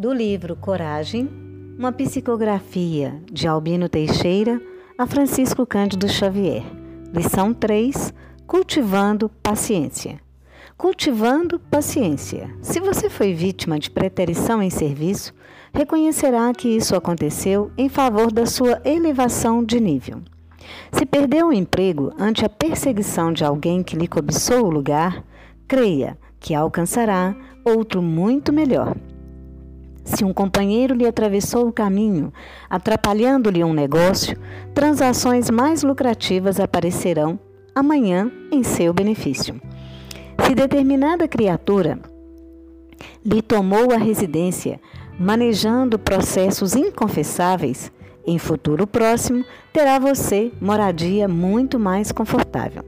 do livro Coragem, uma psicografia de Albino Teixeira a Francisco Cândido Xavier. Lição 3: Cultivando paciência. Cultivando paciência. Se você foi vítima de preterição em serviço, reconhecerá que isso aconteceu em favor da sua elevação de nível. Se perdeu o emprego ante a perseguição de alguém que lhe cobiçou o lugar, creia que alcançará outro muito melhor. Se um companheiro lhe atravessou o caminho, atrapalhando-lhe um negócio, transações mais lucrativas aparecerão amanhã em seu benefício. Se determinada criatura lhe tomou a residência, manejando processos inconfessáveis, em futuro próximo terá você moradia muito mais confortável.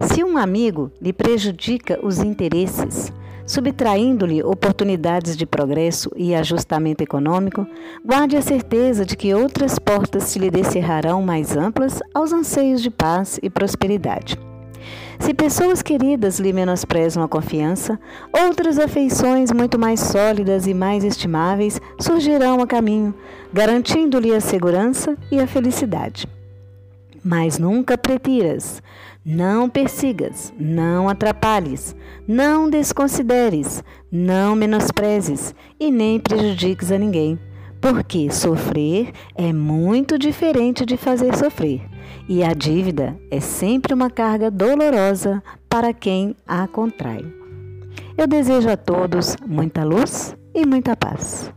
Se um amigo lhe prejudica os interesses, subtraindo-lhe oportunidades de progresso e ajustamento econômico, guarde a certeza de que outras portas se lhe descerrarão mais amplas aos anseios de paz e prosperidade. Se pessoas queridas lhe menosprezam a confiança, outras afeições muito mais sólidas e mais estimáveis surgirão a caminho, garantindo-lhe a segurança e a felicidade. Mas nunca pretiras, não persigas, não atrapalhes, não desconsideres, não menosprezes e nem prejudiques a ninguém, porque sofrer é muito diferente de fazer sofrer, e a dívida é sempre uma carga dolorosa para quem a contrai. Eu desejo a todos muita luz e muita paz.